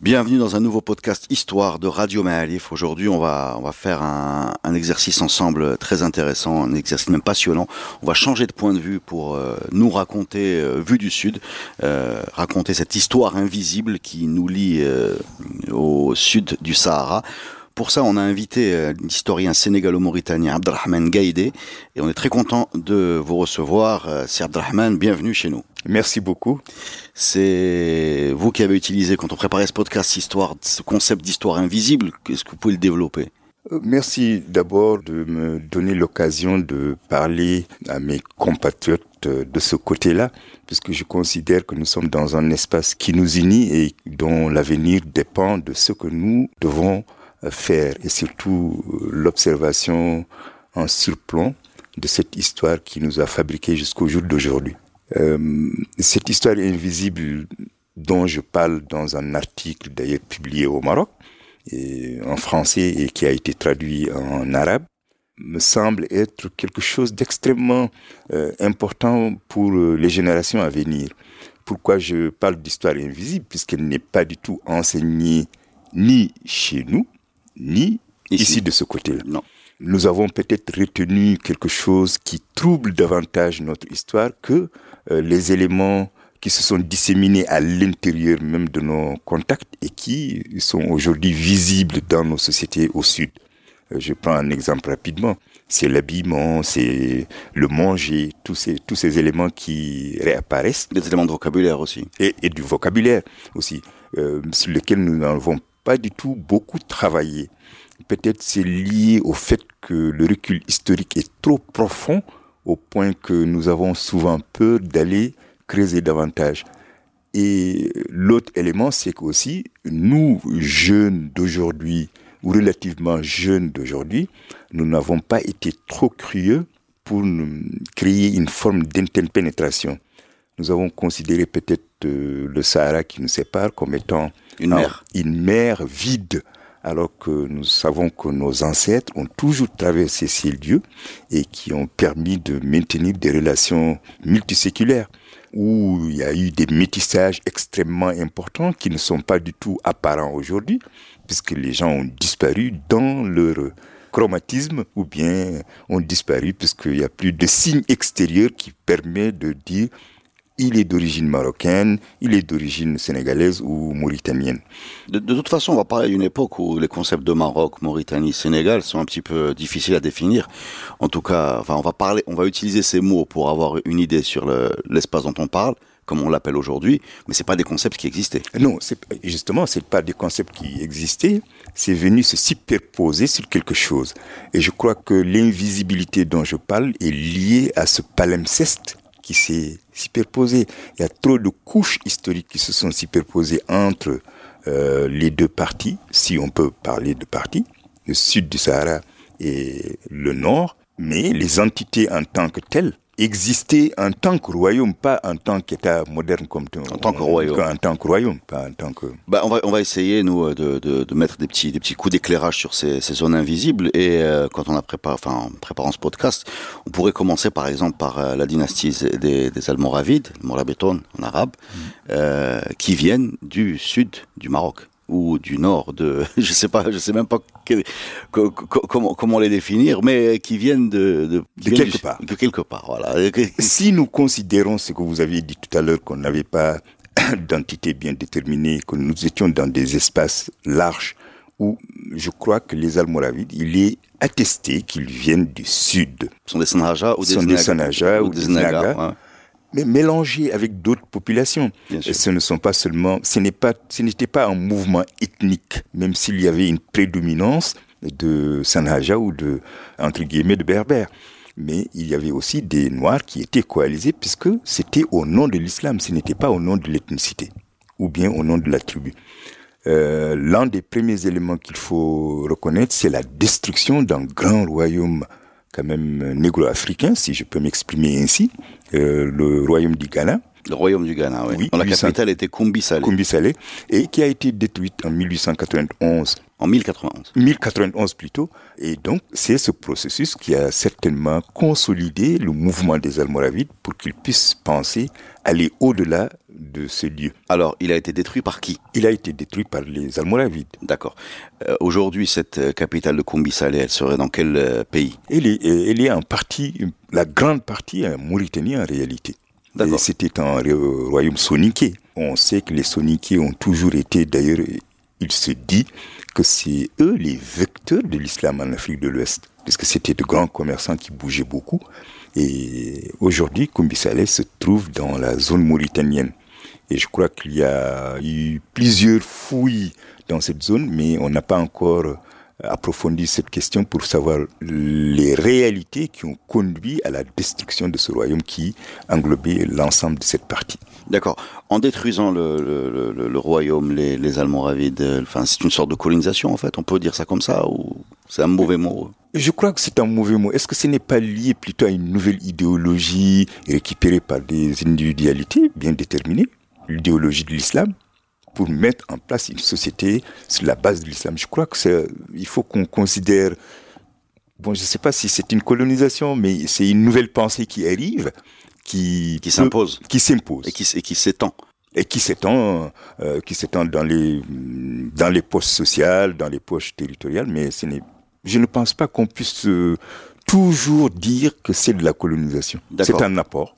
Bienvenue dans un nouveau podcast Histoire de Radio Maalif. Aujourd'hui, on va, on va faire un, exercice ensemble très intéressant, un exercice même passionnant. On va changer de point de vue pour euh, nous raconter, euh, vue du Sud, euh, raconter cette histoire invisible qui nous lie euh, au sud du Sahara. Pour ça, on a invité l'historien sénégalo-mauritanien Abdelrahman Gaïdé et on est très content de vous recevoir. C'est Abdelrahman, bienvenue chez nous. Merci beaucoup. C'est vous qui avez utilisé, quand on préparait ce podcast, histoire, ce concept d'histoire invisible. Est-ce que vous pouvez le développer? Merci d'abord de me donner l'occasion de parler à mes compatriotes de ce côté-là, puisque je considère que nous sommes dans un espace qui nous unit et dont l'avenir dépend de ce que nous devons faire, et surtout l'observation en surplomb de cette histoire qui nous a fabriqués jusqu'au jour d'aujourd'hui. Euh, cette histoire invisible dont je parle dans un article d'ailleurs publié au Maroc, et en français et qui a été traduit en arabe, me semble être quelque chose d'extrêmement euh, important pour euh, les générations à venir. Pourquoi je parle d'histoire invisible? Puisqu'elle n'est pas du tout enseignée ni chez nous, ni ici, ici de ce côté-là. Non nous avons peut-être retenu quelque chose qui trouble davantage notre histoire que euh, les éléments qui se sont disséminés à l'intérieur même de nos contacts et qui sont aujourd'hui visibles dans nos sociétés au sud. Euh, je prends un exemple rapidement. C'est l'habillement, c'est le manger, tous ces, tous ces éléments qui réapparaissent. Des éléments de vocabulaire aussi. Et, et du vocabulaire aussi, euh, sur lesquels nous n'avons pas du tout beaucoup travaillé peut-être c'est lié au fait que le recul historique est trop profond au point que nous avons souvent peur d'aller creuser davantage. Et l'autre élément, c'est qu'aussi, nous, jeunes d'aujourd'hui, ou relativement jeunes d'aujourd'hui, nous n'avons pas été trop curieux pour créer une forme d'interpénétration. Nous avons considéré peut-être euh, le Sahara qui nous sépare comme étant une mer, une mer vide, alors que nous savons que nos ancêtres ont toujours traversé ces lieux et qui ont permis de maintenir des relations multiséculaires où il y a eu des métissages extrêmement importants qui ne sont pas du tout apparents aujourd'hui, puisque les gens ont disparu dans leur chromatisme ou bien ont disparu puisqu'il n'y a plus de signe extérieur qui permet de dire il est d'origine marocaine, il est d'origine sénégalaise ou mauritanienne. De, de, toute façon, on va parler d'une époque où les concepts de Maroc, Mauritanie, Sénégal sont un petit peu difficiles à définir. En tout cas, enfin, on va parler, on va utiliser ces mots pour avoir une idée sur l'espace le, dont on parle comme on l'appelle aujourd'hui, mais c'est pas des concepts qui existaient. Non, justement, c'est pas des concepts qui existaient. C'est venu se superposer sur quelque chose. Et je crois que l'invisibilité dont je parle est liée à ce palimpseste qui s'est superposé. Il y a trop de couches historiques qui se sont superposées entre euh, les deux parties, si on peut parler de parties, le sud du Sahara et le nord, mais les entités en tant que telles existaient en tant que royaume, pas en tant qu'État moderne comme en tant que royaume, en tant que royaume, pas en tant que. Bah, on va on va essayer nous de, de, de mettre des petits des petits coups d'éclairage sur ces, ces, zones invisibles. Et euh, quand on a préparé, enfin en préparant ce podcast, on pourrait commencer par exemple par euh, la dynastie des, des Almoravides, Morabitoun en arabe, euh, qui viennent du sud du Maroc ou du nord de, je sais pas, je sais même pas que, que, comment, comment les définir, mais qui viennent de, de, de quelque du, part. De quelque part, voilà. Si nous considérons ce que vous aviez dit tout à l'heure, qu'on n'avait pas d'entité bien déterminée, que nous étions dans des espaces larges où je crois que les Almoravides, il est attesté qu'ils viennent du sud. Ce sont des Sanhaja ou des, ou, ou des Naga. Mais mélangés avec d'autres populations. Ce ne sont pas seulement, ce n'est pas, ce n'était pas un mouvement ethnique, même s'il y avait une prédominance de Sanhaja ou de, entre guillemets, de Berbères. Mais il y avait aussi des Noirs qui étaient coalisés puisque c'était au nom de l'islam, ce n'était pas au nom de l'ethnicité ou bien au nom de la tribu. euh, l'un des premiers éléments qu'il faut reconnaître, c'est la destruction d'un grand royaume quand même négro-africain, si je peux m'exprimer ainsi, euh, le royaume du Ghana. Le royaume du Ghana, oui. la capitale était Kumbi Salé. Kumbi Salé, et qui a été détruite en 1891 en 1091. 1091 plutôt. Et donc, c'est ce processus qui a certainement consolidé le mouvement des Almoravides pour qu'ils puissent penser aller au-delà de ce lieu. Alors, il a été détruit par qui? Il a été détruit par les Almoravides. D'accord. Euh, aujourd'hui, cette euh, capitale de Koumbi Saleh, elle serait dans quel euh, pays? Elle est, elle est en partie, la grande partie en Mauritanie en réalité. C'était un royaume soniqué. On sait que les soniqués ont toujours été, d'ailleurs, il se dit que c'est eux les vecteurs de l'islam en Afrique de l'Ouest, puisque c'était de grands commerçants qui bougeaient beaucoup. Et aujourd'hui, Koumbi Saleh se trouve dans la zone mauritanienne. Et je crois qu'il y a eu plusieurs fouilles dans cette zone, mais on n'a pas encore approfondi cette question pour savoir les réalités qui ont conduit à la destruction de ce royaume qui englobait l'ensemble de cette partie. D'accord. En détruisant le, le, royaume, les, les Almoravides, enfin, c'est une sorte de colonisation en fait. On peut dire ça comme ça ou c'est un mauvais mot? Je crois que c'est un mauvais mot. Est-ce que ce n'est pas lié plutôt à une nouvelle idéologie récupérée par des individualités bien déterminées, l'idéologie de l'islam? Pour mettre en place une société sur la base de l'islam. Je crois que c'est, il faut qu'on considère, bon, je ne sais pas si c'est une colonisation, mais c'est une nouvelle pensée qui arrive, qui, qui s'impose, qui s'impose et qui, et qui s'étend et qui s'étend, euh, qui s'étend dans les dans les poches sociales, dans les poches territoriales, mais ce n'est, je ne pense pas qu'on puisse euh, toujours dire que c'est de la colonisation. C'est un apport.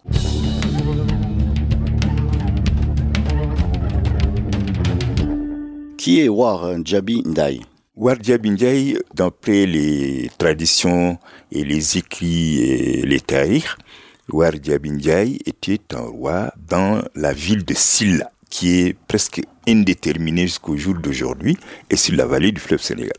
Qui est War Jabi Ndai War Jabi Ndai, d'après les traditions et les écrits et les taïrs, War Jabi Ndai était un roi dans la ville de Silla, qui est presque indéterminée jusqu'au jour d'aujourd'hui, et sur la vallée du fleuve Sénégal.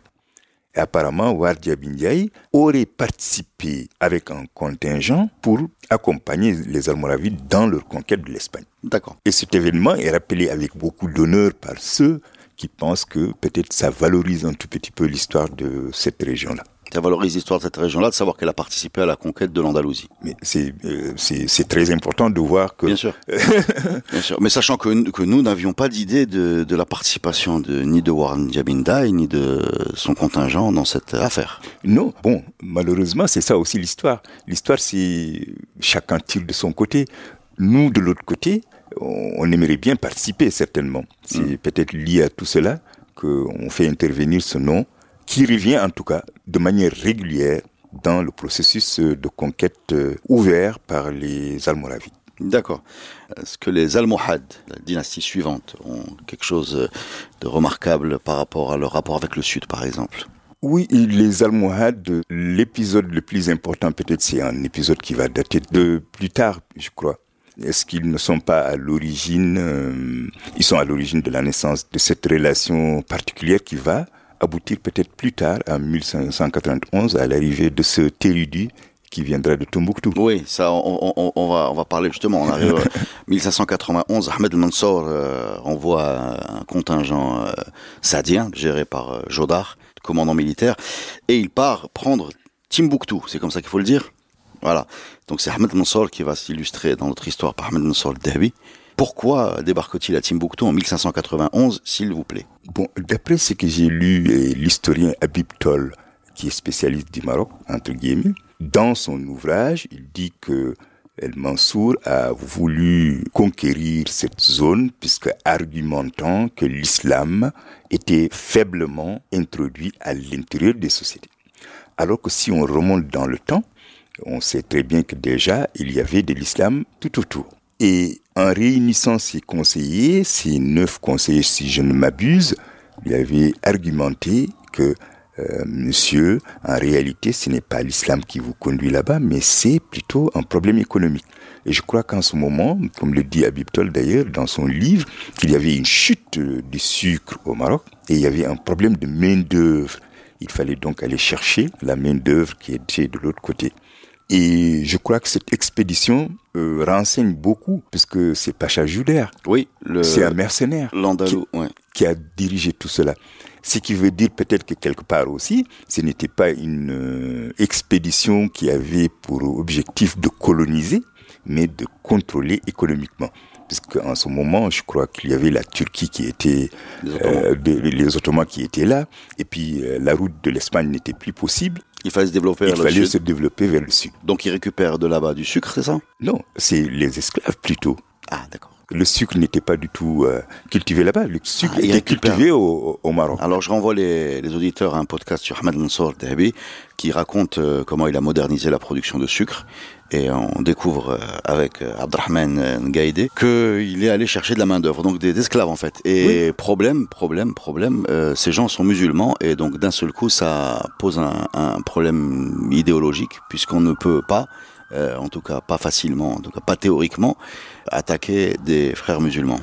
Et apparemment, War Ndiaye aurait participé avec un contingent pour accompagner les Almoravides dans leur conquête de l'Espagne. D'accord. Et cet événement est rappelé avec beaucoup d'honneur par ceux qui pensent que peut-être ça valorise un tout petit peu l'histoire de cette région-là. Ça valorise l'histoire de cette région-là, de savoir qu'elle a participé à la conquête de l'Andalousie. Mais c'est euh, c'est très important de voir que... Bien sûr. Bien sûr. Mais sachant que, que nous n'avions pas d'idée de, de la participation de, ni de Warren Jabindai, ni de son contingent dans cette affaire. Non. Bon, malheureusement, c'est ça aussi l'histoire. L'histoire, c'est chacun tire de son côté. Nous, de l'autre côté, on aimerait bien participer, certainement. C'est mm. peut-être lié à tout cela qu'on fait intervenir ce nom, qui revient en tout cas de manière régulière dans le processus de conquête euh, ouvert par les Almoravides. D'accord. Est-ce que les Almohades, la dynastie suivante, ont quelque chose de remarquable par rapport à leur rapport avec le Sud, par exemple? Oui, les Almohades, l'épisode le plus important peut-être c'est un épisode qui va dater de plus tard, je crois. Est-ce qu'ils ne sont pas à l'origine, euh, ils sont à l'origine de la naissance de cette relation particulière qui va aboutir peut-être plus tard, en 1591, à l'arrivée de ce Térudi qui viendra de Tombouctou? Oui, ça, on, on, va, on va parler justement. On arrive 1591, Ahmed Mansour euh, envoie un contingent euh, sadien géré par euh, Jodar, commandant militaire, et il part prendre Timbuktu. C'est comme ça qu'il faut le dire. Voilà. Donc c'est Ahmed Mansour qui va s'illustrer dans notre histoire par Ahmed Mansour Dahbi. Pourquoi débarque-t-il à Timbuktu en 1591, s'il vous plaît? Bon, d'après ce que j'ai lu, l'historien Habib Tol, qui est spécialiste du Maroc, entre guillemets, dans son ouvrage, il dit que Mansour a voulu conquérir cette zone puisque argumentant que l'islam était faiblement introduit à l'intérieur des sociétés. Alors que si on remonte dans le temps, on sait très bien que déjà, il y avait de l'islam tout autour. Et en réunissant ces conseillers, ces neuf conseillers, si je ne m'abuse, il avait argumenté que euh, monsieur, en réalité, ce n'est pas l'islam qui vous conduit là-bas, mais c'est plutôt un problème économique. Et je crois qu'en ce moment, comme le dit Abib Tol d'ailleurs dans son livre, qu'il y avait une chute du sucre au Maroc et il y avait un problème de main-d'œuvre. Il fallait donc aller chercher la main-d'œuvre qui était de l'autre côté Et je crois que cette expédition euh, renseigne beaucoup, puisque c'est Pacha Juder. Oui, c'est un mercenaire qui, qui, a dirigé tout cela. Ce qui veut dire peut-être que quelque part aussi, ce n'était pas une euh, expédition qui avait pour objectif de coloniser, mais de contrôler économiquement en ce moment, je crois qu'il y avait la Turquie qui était, les Ottomans, euh, les Ottomans qui étaient là, et puis euh, la route de l'Espagne n'était plus possible. Il fallait se développer vers Il fallait se développer vers le sud. Donc ils récupèrent de là-bas du sucre, c'est ça? Non, c'est les esclaves plutôt. Ah, d'accord. Le sucre n'était pas du tout euh, cultivé là-bas. Le sucre ah, était cultivé au, au, Maroc. Alors je renvoie les, les, auditeurs à un podcast sur Ahmed Mansour Dahabi qui raconte comment il a modernisé la production de sucre et on découvre euh, avec euh, Abdrahman Ngaïdé qu'il est allé chercher de la main d'œuvre, donc des esclaves en fait. Et problème, problème, problème, euh, ces gens sont musulmans et donc d'un seul coup ça pose un, un problème idéologique puisqu'on ne peut pas, en tout cas pas facilement, en tout cas pas théoriquement, attaquer des frères musulmans.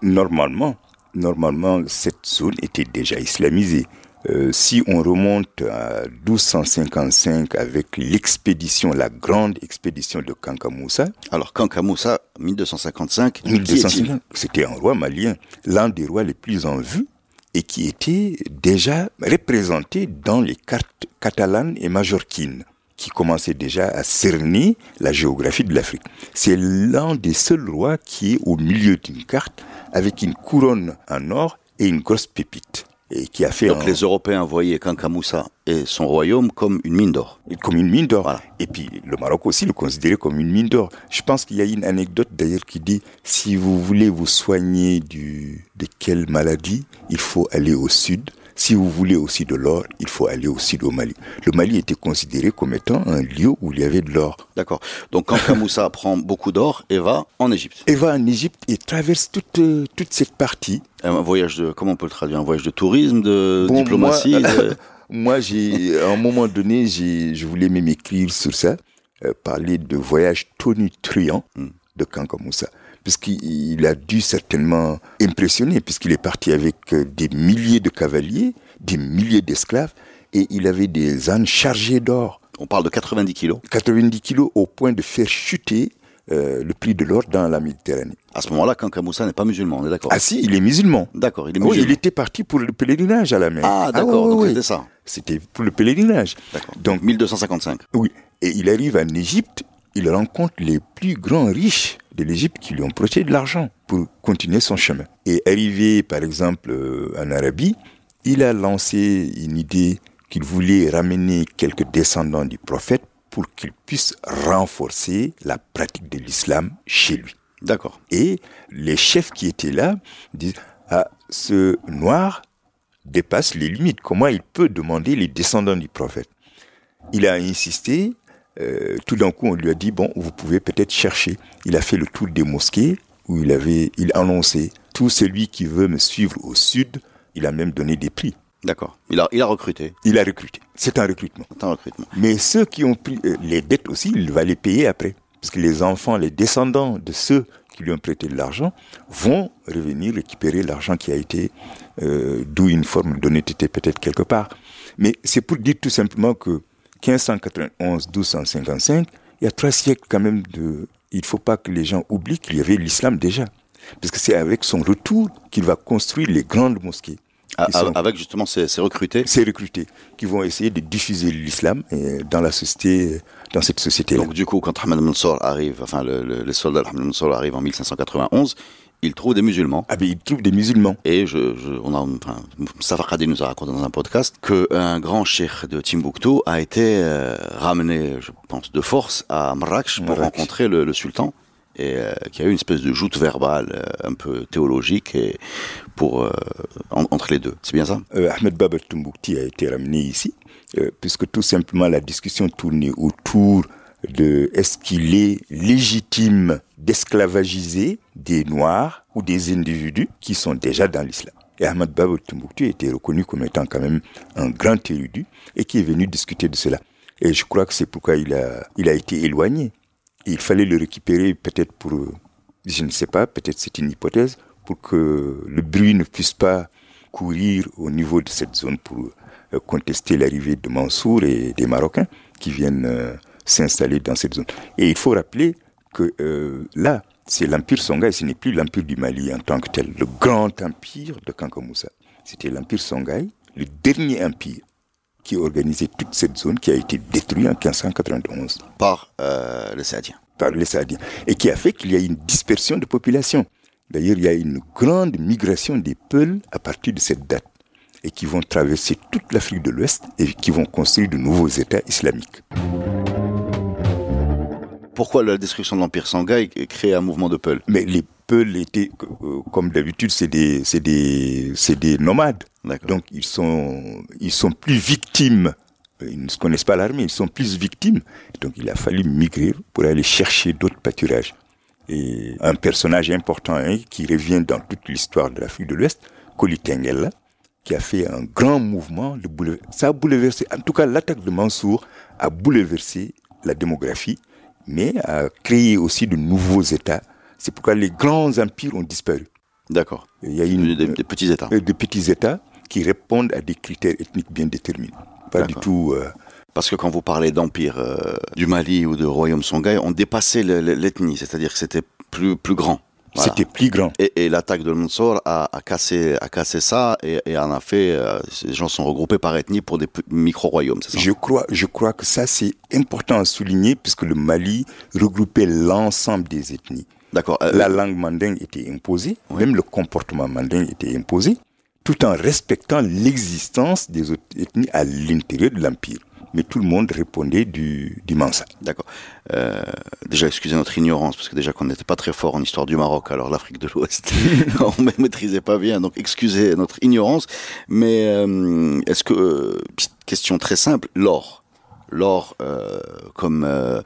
Normalement, normalement cette zone était déjà islamisée. Euh, si on remonte à 1255 avec l'expédition, la grande expédition de Kankamoussa. Alors Kankamoussa, 1255, 1255 c'était un roi malien, l'un des rois les plus en vue et qui était déjà représenté dans les cartes catalanes et majorquines qui commençaient déjà à cerner la géographie de l'Afrique. C'est l'un des seuls rois qui est au milieu d'une carte avec une couronne en or et une grosse pépite qui a fait. Donc les Européens voyaient Kankamoussa et son royaume comme une mine d'or. Comme une mine d'or. Et puis le Maroc aussi le considérait comme une mine d'or. Je pense qu'il y a une anecdote d'ailleurs qui dit si vous voulez vous soigner du, de quelle maladie, il faut aller au sud si vous voulez aussi de l'or, il faut aller aussi au Mali. Le Mali était considéré comme étant un lieu où il y avait de l'or. D'accord. Donc quand Kamoussa prend beaucoup d'or et va en Égypte. Et va en Égypte et traverse toute, euh, toute cette partie. Un voyage de, comment on peut le traduire? Un voyage de tourisme, de diplomatie Moi, j'ai, à un moment donné, j'ai, je voulais même écrire sur ça, euh, parler de voyage tonitruant hmm. de Kankamoussa puisqu'il a dû certainement impressionner, puisqu'il est parti avec euh, des milliers de cavaliers, des milliers d'esclaves, et il avait des ânes chargés d'or. On parle de 90 kilos 90 kilos au point de faire chuter euh, le prix de l'or dans la Méditerranée. À ce moment-là, Kankamoussa n'est pas musulman, on est d'accord Ah si, il est musulman. D'accord, il est musulman. Oui, il était parti pour le pèlerinage à la mer. Ah d'accord, donc c'était ça. C'était pour le pèlerinage. D'accord. Donc 1255. Oui, et il arrive en Égypte, il rencontre les plus grands riches de l'Égypte qui lui ont prêté de l'argent pour continuer son chemin. Et arrivé, par exemple, euh, en Arabie, il a lancé une idée qu'il voulait ramener quelques descendants du prophète pour qu'il puisse renforcer la pratique de l'islam chez lui. D'accord. Et les chefs qui étaient là disent, ah, ce noir dépasse les limites. Comment il peut demander les descendants du prophète? Il a insisté euh, tout d'un coup, on lui a dit, bon, vous pouvez peut-être chercher. Il a fait le tour des mosquées où il avait, il annonçait, tout celui qui veut me suivre au sud, il a même donné des prix. D'accord. Il a, il a recruté. Il a recruté. C'est un recrutement. C'est un recrutement. Mais ceux qui ont pris euh, les dettes aussi, il va les payer après. Parce que les enfants, les descendants de ceux qui lui ont prêté de l'argent vont revenir récupérer l'argent qui a été, euh, d'où une forme d'honnêteté peut-être quelque part. Mais c'est pour dire tout simplement que 1591-1255, il y a trois siècles quand même de... Il ne faut pas que les gens oublient qu'il y avait l'islam déjà. Parce que c'est avec son retour qu'il va construire les grandes mosquées. Avec justement ces, recrutés Ces recrutés qui vont essayer de diffuser l'islam dans la société, dans cette société. -là. Donc du coup, quand Ahmed Mansour arrive, enfin le, le, les soldats d'Ahmed Mansour arrivent en 1591, il trouve des musulmans. Ah ben il trouve des musulmans. Et je, je on a, enfin, Khadi nous a raconté dans un podcast qu'un grand cheikh de Timbuktu a été euh, ramené, je pense, de force à Marrakech pour rencontrer le, le, sultan et euh, qui a eu une espèce de joute verbale euh, un peu théologique et pour entre les deux. C'est bien ça? Ahmed Baba Timbuktu a été ramené ici puisque tout simplement la discussion tournait autour de est-ce qu'il est légitime d'esclavagiser des Noirs ou des individus qui sont déjà dans l'islam? Et Ahmad Baba Timbuktu était reconnu comme étant quand même un grand érudit et qui est venu discuter de cela. Et je crois que c'est pourquoi il a, il a été éloigné. il fallait le récupérer peut-être pour, je ne sais pas, peut-être c'est une hypothèse, pour que le bruit ne puisse pas courir au niveau de cette zone pour euh, contester l'arrivée de Mansour et des Marocains qui viennent euh, s'installer dans cette zone. Et il faut rappeler que euh, là, c'est l'empire Songhai, ce n'est plus l'empire du Mali en tant que tel, le grand empire de Kankamoussa. C'était l'empire Songhai, le dernier empire qui organisait toute cette zone qui a été détruite en 1591. Par euh, les Saadiens. Par les Saadiens. Et qui a fait qu'il y a une dispersion de population. D'ailleurs, il y a une grande migration des Peuls à partir de cette date et qui vont traverser toute l'Afrique de l'Ouest et qui vont construire de nouveaux États islamiques. Pourquoi la destruction de l'Empire Sanghaï crée un mouvement de Peuls Mais les Peuls étaient, euh, comme d'habitude, c'est des, c'est des, c'est des nomades. Donc ils sont, ils sont plus victimes. Ils ne connaissent pas l'armée, ils sont plus victimes. Donc il a fallu migrer pour aller chercher d'autres pâturages. Et un personnage important hein, qui revient dans toute l'histoire de l'Afrique de l'Ouest, Koli qui a fait un grand mouvement. De Ça a bouleversé, en tout cas l'attaque de Mansour a bouleversé la démographie, mais a créé aussi de nouveaux États. C'est pourquoi les grands empires ont disparu. D'accord. Il y a une, des, petits États. Euh, des petits États qui répondent à des critères ethniques bien déterminés. Pas du tout. Euh, parce que quand vous parlez d'empire euh, du Mali ou de royaume Songhai, on dépassait l'ethnie, c'est-à-dire que c'était plus plus grand. C'était plus grand. Et, l'attaque de Mansour a, a, cassé, a cassé ça et, et en a fait. Euh, les gens sont regroupés par ethnie pour des micro-royaumes, c'est ça? Je crois, je crois que ça c'est important à souligner puisque le Mali regroupait l'ensemble des ethnies. D'accord. Euh, La langue mandingue était imposée, même le comportement mandingue était imposé, tout en respectant l'existence des autres ethnies à l'intérieur de l'empire mais tout le monde répondait du, du Mansa. D'accord. Euh, déjà, excusez notre ignorance, parce que déjà qu'on n'était pas très fort en histoire du Maroc, alors l'Afrique de l'Ouest, on ne maîtrisait pas bien, donc excusez notre ignorance. Mais euh, est-ce que, euh, question très simple, l'or, l'or euh, comme euh,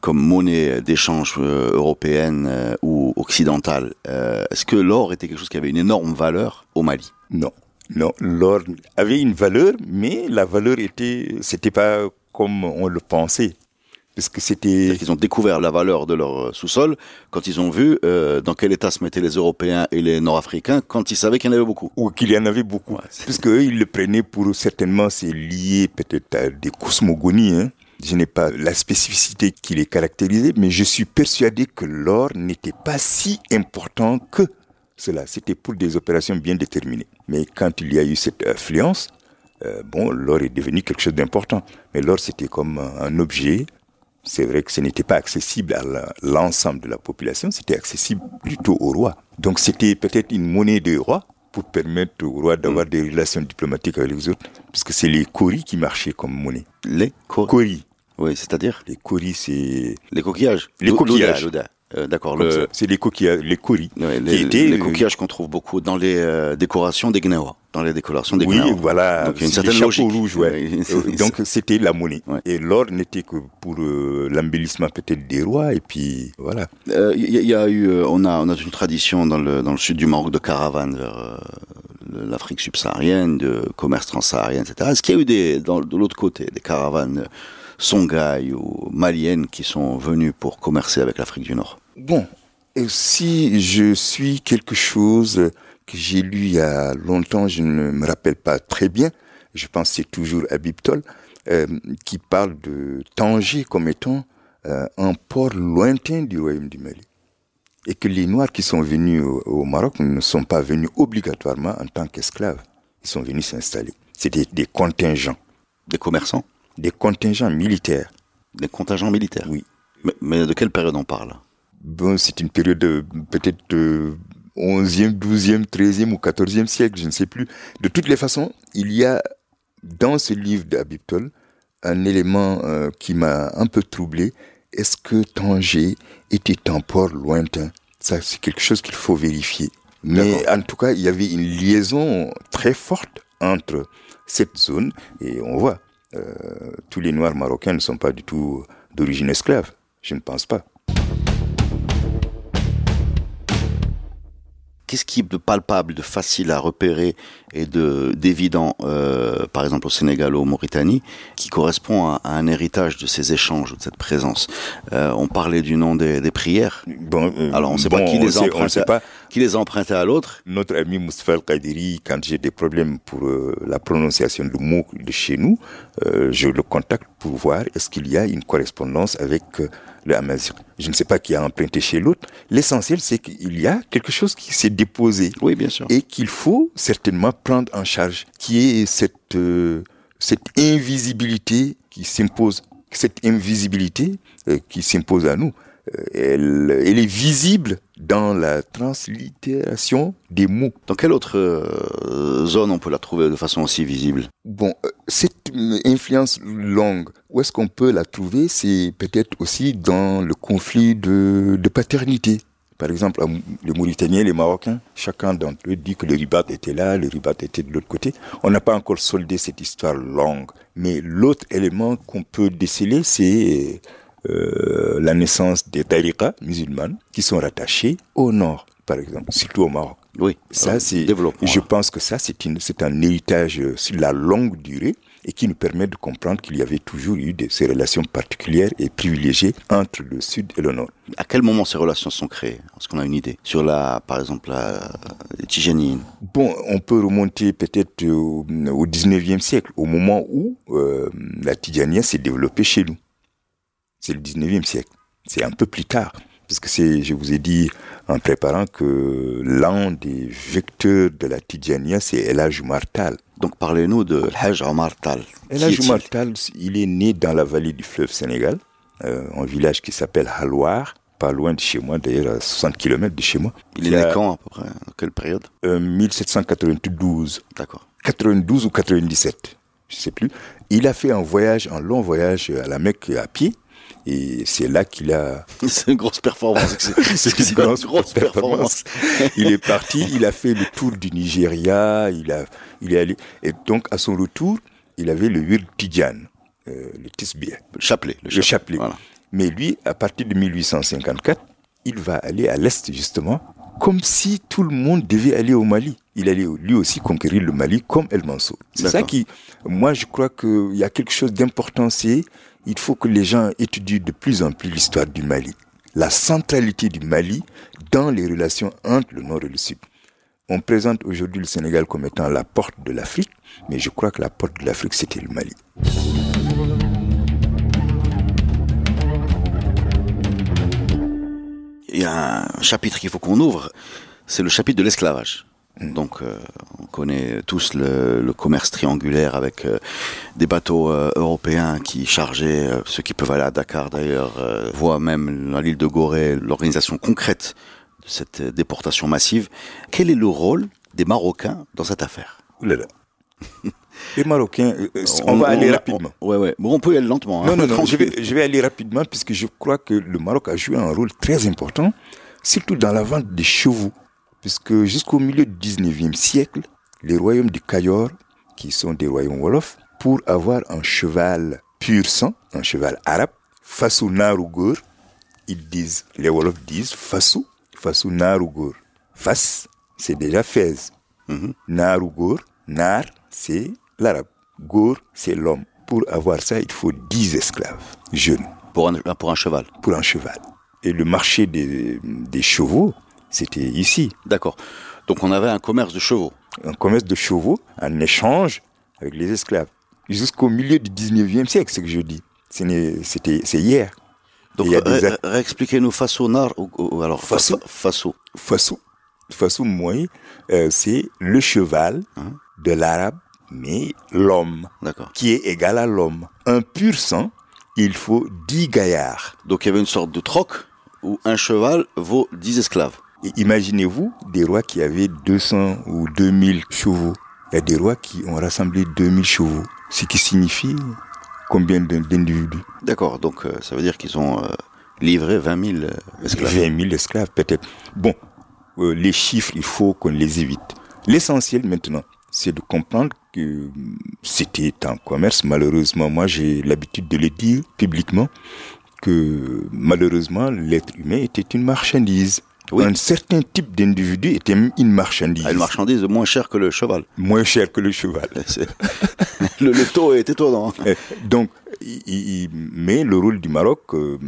comme monnaie d'échange européenne ou occidentale, est-ce que l'or était quelque chose qui avait une énorme valeur au Mali? Non. Non, l'or avait une valeur, mais la valeur était, c'était pas comme on le pensait. Parce que c'était. Ils ont découvert la valeur de leur sous-sol quand ils ont vu euh, dans quel état se mettaient les Européens et les Nord-Africains quand ils savaient qu'il y en avait beaucoup. Ou qu'il y en avait beaucoup. parce qu'eux, ils le prenaient pour certainement, c'est lié peut-être à des cosmogonies. Hein. Je n'ai pas la spécificité qui les caractérisait, mais je suis persuadé que l'or n'était pas si important que cela. C'était pour des opérations bien déterminées. Mais quand il y a eu cette affluence, euh, bon, l'or est devenu quelque chose d'important. Mais l'or, c'était comme un objet. C'est vrai que ce n'était pas accessible à l'ensemble de la population, c'était accessible plutôt au roi. Donc c'était peut-être une monnaie de roi pour permettre au roi d'avoir des relations diplomatiques avec les autres, puisque c'est les coris qui marchaient comme monnaie. Les coris Oui, c'est-à-dire Les coris, c'est... Les coquillages Les coquillages. Euh, d'accord. C'est les coquillages, les coris. les, les, coquillages qu'on trouve beaucoup dans les euh, décorations des Gnawa. Dans les décorations des Oui, voilà. Donc il y a une certaine logique. Rouge, ouais. Donc c'était la monnaie. Et l'or n'était que pour euh, l'embellissement peut-être des rois. Et puis voilà. Il y, y, a eu, on a, on a une tradition dans le dans le sud du Maroc de caravane vers l'Afrique subsaharienne, de commerce transsaharien, etc. Est-ce qu'il y a eu des, dans, de l'autre côté, des caravanes songhai ou maliennes qui sont venues pour commercer avec l'Afrique du Nord Bon, si je suis quelque chose que j'ai lu il y a longtemps, je ne me rappelle pas très bien, je pense que c'est toujours Habib Tol, euh, qui parle de Tanger comme étant euh, un port lointain du royaume du Mali. Et que les Noirs qui sont venus au, Maroc ne sont pas venus obligatoirement en tant qu'esclaves. Ils sont venus s'installer. C'était des contingents. Des commerçants? Des contingents militaires. Des contingents militaires Oui. Mais, mais de quelle période on parle? Bon, c'est une période peut-être de 11e, 12e, 13e ou 14e siècle, je ne sais plus. De toutes les façons, il y a dans ce livre d'Abiptol un élément euh, qui m'a un peu troublé. Est-ce que Tanger était un port lointain? Ça, c'est quelque chose qu'il faut vérifier. Mais en tout cas, il y avait une liaison très forte entre cette zone et on voit, euh, tous les Noirs marocains ne sont pas du tout d'origine esclave. Je ne pense pas. qu'est-ce qui est de palpable, de facile à repérer et de d'évident, euh, par exemple au Sénégal ou en Mauritanie, qui correspond à, un héritage de ces échanges, de cette présence? Euh, on parlait du nom des, des prières. Bon, euh, Alors on ne sait pas qui les emprunte. On sait pas qui les a empruntés à l'autre. Notre ami Mustafa Al-Qadiri, quand j'ai des problèmes pour euh, la prononciation du mot de chez nous, euh, je le contacte pour voir est-ce qu'il y a une correspondance avec euh, le Amazigh. Je ne sais pas qui a emprunté chez l'autre. L'essentiel, c'est qu'il y a quelque chose qui s'est déposé. Oui, bien sûr. Et qu'il faut certainement prendre en charge, qui est cette, cette invisibilité qui s'impose, cette invisibilité qui s'impose à nous. Elle, elle, est visible dans la translittération des mots. Dans quelle autre euh, zone on peut la trouver de façon aussi visible? Bon, euh, cette influence longue, où est-ce qu'on peut la trouver? C'est peut-être aussi dans le conflit de, de paternité. Par exemple, les Mauritaniens, les Marocains, chacun d'entre eux dit que le ribat était là, le ribat était de l'autre côté. On n'a pas encore soldé cette histoire longue. Mais l'autre élément qu'on peut déceler, c'est euh, la naissance des tariqas musulmanes qui sont rattachés au nord, par exemple, surtout au Maroc. Oui, ça c'est. Je pense que ça c'est c'est un héritage sur la longue durée et qui nous permet de comprendre qu'il y avait toujours eu de, ces relations particulières et privilégiées entre le sud et le nord. À quel moment ces relations sont créées? Est-ce qu'on a une idée? Sur la, par exemple, la, les Bon, on peut remonter peut-être au, au 19e siècle, au moment où euh, la Tijania s'est développée chez nous c'est le 19e siècle. C'est un peu plus tard. Parce que c'est, je vous ai dit en préparant que l'un des vecteurs de la Tidjania, c'est El Martal. Donc parlez-nous de Hajj Martal. El Martal, il est né dans la vallée du fleuve Sénégal, euh, un village qui s'appelle Halouar, pas loin de chez moi, d'ailleurs à 60 km de chez moi. Il est né quand à peu près? Dans quelle période? 1792. Euh, D'accord. 92 ou 97, je sais plus. Il a fait un voyage, un long voyage à la Mecque à pied et c'est là qu'il a. C'est une grosse performance. c'est une grosse, grosse performance. il est parti, il a fait le tour du Nigeria, il a, il est allé. Et donc, à son retour, il avait le Wird Tidjan, euh, le Tisbih. Le chapelet. Le, chapelet. Mais lui, à partir de 1854, il va aller à l'Est, justement, comme si tout le monde devait aller au Mali. Il allait lui aussi conquérir le Mali comme El Mansour. C'est ça qui, moi, je crois qu'il y a quelque chose d'important, c'est il faut que les gens étudient de plus en plus l'histoire du Mali, la centralité du Mali dans les relations entre le Nord et le Sud. On présente aujourd'hui le Sénégal comme étant la porte de l'Afrique, mais je crois que la porte de l'Afrique, c'était le Mali. Il y a un chapitre qu'il faut qu'on ouvre, c'est le chapitre de l'esclavage. Donc, euh, on connaît tous le, commerce triangulaire avec euh, des bateaux euh, européens qui chargeaient, ceux qui peuvent aller à Dakar d'ailleurs, voient même à l'île de Gorée l'organisation concrète de cette déportation massive. Quel est le rôle des Marocains dans cette affaire? Les Marocains, on, va aller rapidement. Ouais, ouais. Bon, on peut y aller lentement. Hein. non, non, non. je, vais, je vais aller rapidement puisque je crois que le Maroc a joué un rôle très important, surtout dans la vente des chevaux puisque jusqu'au milieu du 19e siècle, les royaumes du Cayor, qui sont des royaumes wolofs, pour avoir un cheval pur sang, un cheval arabe, Fasu Narugur, ils disent, les wolofs disent Fasu, Fasu Narugur. Fas, c'est déjà Fès. Mm Narugur, Nar, c'est l'arabe. Gour, c'est l'homme. Pour avoir ça, il faut 10 esclaves jeunes. Pour un, pour un cheval Pour un cheval. Et le marché des, des chevaux, c'était ici. D'accord. Donc on avait un commerce de chevaux. Un commerce de chevaux, un échange avec les esclaves. Jusqu'au milieu du 19e siècle, c'est ce que je dis. C'était, c'est hier. Donc, réexpliquez-nous faso nar ou, alors faso. Faso. Faso. Faso, moi, euh, c'est le cheval hein? de l'arabe, mais l'homme. D'accord. Qui est égal à l'homme. Un pur sang, il faut 10 gaillards. Donc il y avait une sorte de troc où un cheval vaut 10 esclaves. Imaginez-vous des rois qui avaient 200 ou 2000 chevaux. Il y a des rois qui ont rassemblé 2000 chevaux, ce qui signifie combien d'individus D'accord, donc euh, ça veut dire qu'ils ont euh, livré 20 000 euh, esclaves. 20 000 esclaves, peut-être. Bon, les chiffres, il faut qu'on les évite. L'essentiel maintenant, c'est de comprendre que c'était un commerce. Malheureusement, moi j'ai l'habitude de le dire publiquement, que malheureusement l'être humain était une marchandise. Un certain type d'individu était une marchandise. Ah, une marchandise moins chère que le cheval. Moins cher que le cheval. le, le, taux est étonnant. Eh, donc, mais le rôle du Maroc, euh,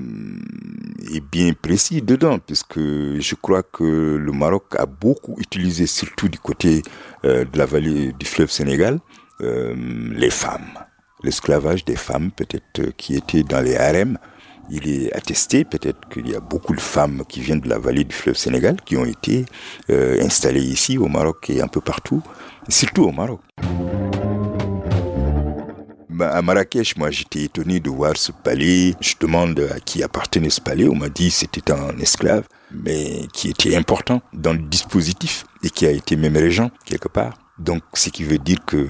est bien précis dedans, puisque je crois que le Maroc a beaucoup utilisé, surtout du côté euh, de la vallée du fleuve Sénégal, euh, les femmes. L'esclavage des femmes, peut-être, euh, qui étaient dans les harems. Il est attesté, peut-être, qu'il y a beaucoup de femmes qui viennent de la vallée du fleuve Sénégal, qui ont été installées ici, au Maroc et un peu partout, surtout au Maroc. Bah, à Marrakech, moi, j'étais étonné de voir ce palais. Je demande à qui appartenait ce palais. On m'a dit c'était un esclave, mais qui était important dans le dispositif et qui a été même régent quelque part. Donc, ce qui veut dire que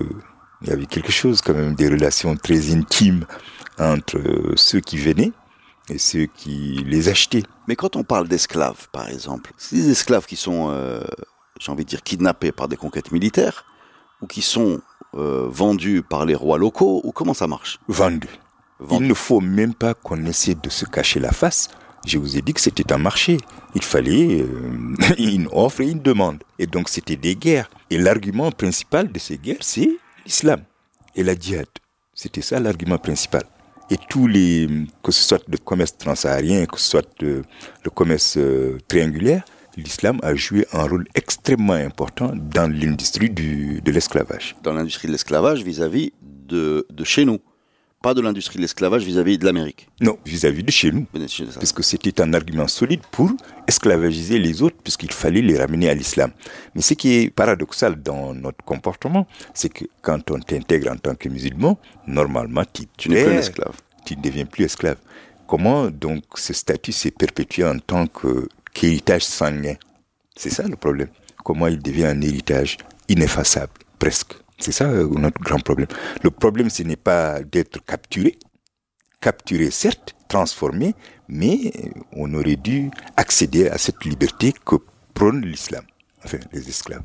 il y avait quelque chose quand même, des relations très intimes entre ceux qui venaient et ceux qui les achetaient. Mais quand on parle d'esclaves, par exemple, c'est des esclaves qui sont, euh, j'ai envie de dire, kidnappés par des conquêtes militaires ou qui sont euh, vendu par les rois locaux ou comment ça marche? Vendu. Il ne faut même pas qu'on essaie de se cacher la face. Je vous ai dit que c'était un marché. Il fallait euh, une offre et une demande. Et donc c'était des guerres. Et l'argument principal de ces guerres, c'est l'islam et la djihad. C'était ça l'argument principal. Et tous les, que ce soit le commerce transsaharien, que ce soit le, commerce euh, triangulaire, l'islam a joué un rôle extrêmement important dans l'industrie de l'esclavage. Dans l'industrie de l'esclavage vis-à-vis de, de chez nous pas de l'industrie de l'esclavage vis-à-vis de l'Amérique. Non, vis-à-vis de chez nous. Parce que c'était un argument solide pour esclavagiser les autres, puisqu'il fallait les ramener à l'islam. Mais ce qui est paradoxal dans notre comportement, c'est que quand on t'intègre en tant que musulman, normalement, tu, tu n'es plus un esclave. Tu ne deviens plus esclave. Comment donc ce statut s'est perpétué en tant que qu'héritage sanguin? C'est ça le problème. Comment il devient un héritage ineffaçable, presque? C'est ça euh, notre grand problème. Le problème, ce n'est pas d'être capturé. Capturé, certes, transformé, mais on aurait dû accéder à cette liberté que prône l'islam, enfin les esclaves.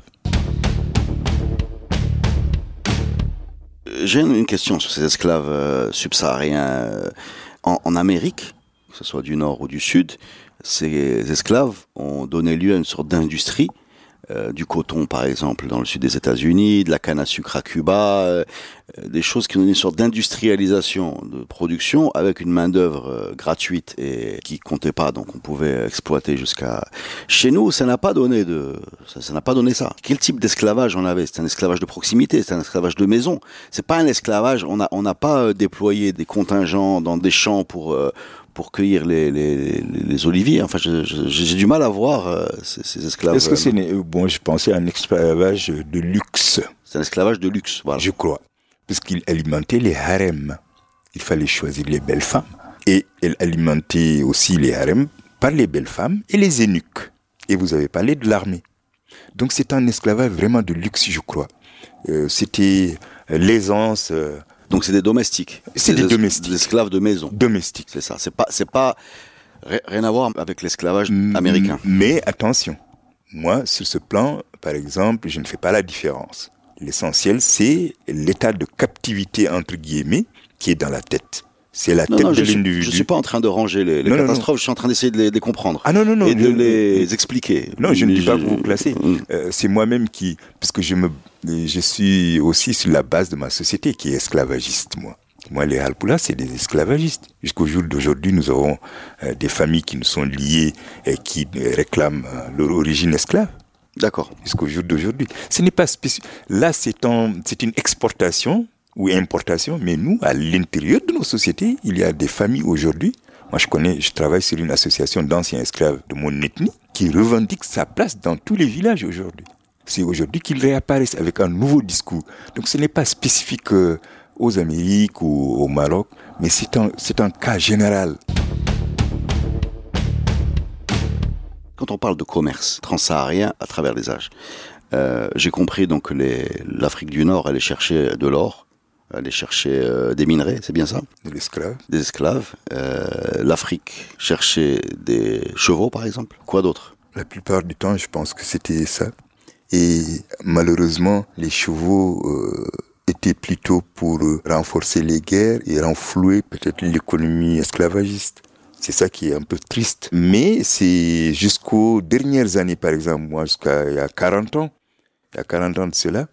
J'ai une question sur ces esclaves euh, subsahariens euh, en Amérique, que ce soit du nord ou du sud ces esclaves ont donné lieu à une sorte d'industrie euh, du coton par exemple dans le sud des États-Unis, de la canne à sucre à Cuba, euh, des choses qui ont une sorte d'industrialisation de production avec une main d'œuvre euh, gratuite et qui comptait pas, donc on pouvait exploiter jusqu'à. Chez nous, ça n'a pas donné de, ça n'a pas donné ça. Quel type d'esclavage on avait? C'est un esclavage de proximité, c'est un esclavage de maison. C'est pas un esclavage. On a on n'a pas déployé des contingents dans des champs pour pour cueillir les, les, les oliviers. Enfin, j'ai du mal à voir euh, ces, esclaves. Est-ce que c'est euh, bon Je pensais à un esclavage de luxe. C'est un esclavage de luxe, voilà. Je crois, puisqu'il alimentait les harems. Il fallait choisir les belles femmes et elle alimentait aussi les harems par les belles femmes et les eunuques. Et vous avez parlé de l'armée. Donc c'est un esclavage vraiment de luxe, je crois. Euh, C'était l'aisance. Euh, donc c'est des domestiques. C'est des, domestiques. Des esclaves de maison. Domestiques. C'est ça. C'est pas, c'est pas rien à voir avec l'esclavage américain. Mais attention, moi sur ce plan, par exemple, je ne fais pas la différence. L'essentiel, c'est l'état de captivité entre guillemets qui est dans la tête. C'est la tête de l'individu. Je suis pas en train de ranger les, catastrophes, je suis en train d'essayer de les, comprendre. Ah non, non, non. Et de les expliquer. Non, je ne dis pas que vous classer. Mm. Euh, c'est moi-même qui, puisque je me, je suis aussi sur la base de ma société qui est esclavagiste, moi. Moi, les Halpoula, c'est des esclavagistes. Jusqu'au jour d'aujourd'hui, nous avons euh, des familles qui nous sont liées et qui réclament euh, leur origine esclave. D'accord. Jusqu'au jour d'aujourd'hui. Ce n'est pas spécifique. Là, c'est c'est une exportation ou importation, mais nous, à l'intérieur de nos sociétés, il y a des familles aujourd'hui. Moi, je connais, je travaille sur une association d'anciens esclaves de mon ethnie qui revendique sa place dans tous les villages aujourd'hui. C'est aujourd'hui qu'ils réapparaissent avec un nouveau discours. Donc, ce n'est pas spécifique euh, aux Amériques ou au Maroc, mais c'est un, c'est un cas général. Quand on parle de commerce transsaharien à travers les âges, euh, j'ai compris donc que l'Afrique du Nord allait chercher de l'or, aller chercher euh, des minerais, c'est bien ça? Des esclaves. Des esclaves. Euh, L'Afrique cherchait des chevaux, par exemple. Quoi d'autre? La plupart du temps, je pense que c'était ça. Et malheureusement, les chevaux euh, étaient plutôt pour renforcer les guerres et renflouer peut-être l'économie esclavagiste. C'est ça qui est un peu triste. Mais c'est jusqu'aux dernières années, par exemple, moi, jusqu'à il y a 40 ans, il y a 40 ans de cela,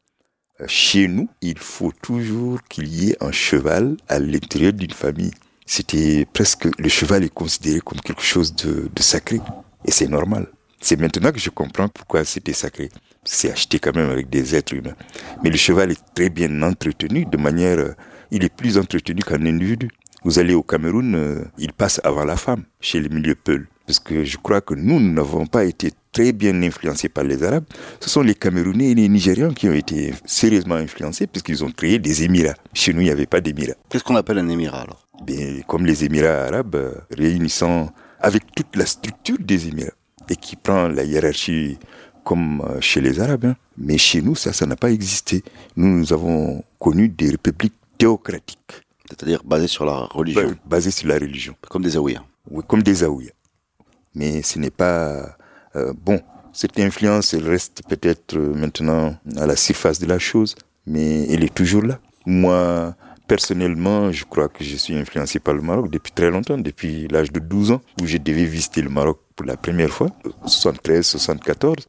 chez nous, il faut toujours qu'il y ait un cheval à l'intérieur d'une famille. c'était presque, le cheval est considéré comme quelque chose de, sacré. Et c'est normal. C'est maintenant que je comprends pourquoi c'était sacré. C'est acheté quand même avec des êtres humains. Mais le cheval est très bien entretenu de manière, euh, il est plus entretenu qu'un individu. Vous allez au Cameroun, euh, il passe avant la femme chez les milieux Peul. Parce que je crois que nous, nous n'avons pas été très bien influencés par les Arabes. Ce sont les Camerounais et les Nigérians qui ont été sérieusement influencés puisqu'ils ont créé des Émirats. Chez nous, il n'y avait pas d'Émirats. Qu'est-ce qu'on appelle un Émirat alors? Bien, Comme les Émirats arabes, euh, réunissant avec toute la structure des Émirats et qui prend la hiérarchie comme euh, chez les Arabes. Hein. Mais chez nous, ça, ça n'a pas existé. Nous, nous avons connu des républiques théocratiques. C'est-à-dire basées sur la religion Ba- Basées sur la religion. Comme des Aouïas. Oui, comme des Aouïas. Mais ce n'est pas... euh, bon, cette influence, elle reste peut-être euh, maintenant à la surface de la chose, mais elle est toujours là. Moi, personnellement, je crois que je suis influencé par le Maroc depuis très longtemps, depuis l'âge de 12 ans, où je devais visiter le Maroc pour la première fois, 73, 74.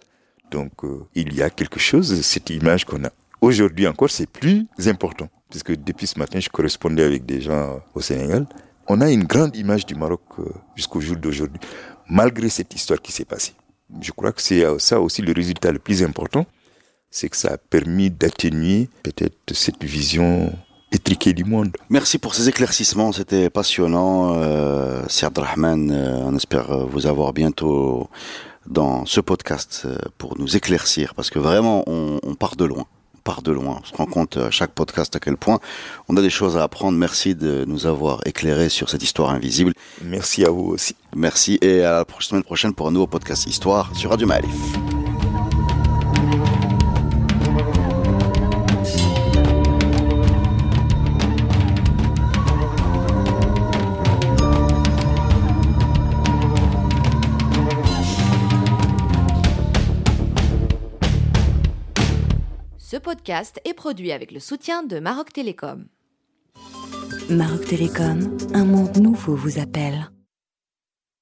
Donc, euh, il y a quelque chose, cette image qu'on a. Aujourd'hui encore, c'est plus important, puisque depuis ce matin, je correspondais avec des gens au Sénégal. On a une grande image du Maroc jusqu'au jour d'aujourd'hui, malgré cette histoire qui s'est passée. Je crois que c'est euh, ça aussi le résultat le plus important, c'est que ça a permis d'atténuer peut-être cette vision étriquée du monde. Merci pour ces éclaircissements, c'était passionnant. Euh, Abdelrahman, euh, on espère euh, vous avoir bientôt dans ce podcast pour nous éclaircir, parce que vraiment, on, on part de loin. On part de loin. On se rend compte à chaque podcast à quel point on a des choses à apprendre. Merci de nous avoir éclairés sur cette histoire invisible. Merci à vous aussi. Merci et à la semaine prochaine pour un nouveau podcast Histoire sur Radio Malif. Ce podcast est produit avec le soutien de Maroc Télécom. Maroc Télécom, un monde nouveau vous appelle.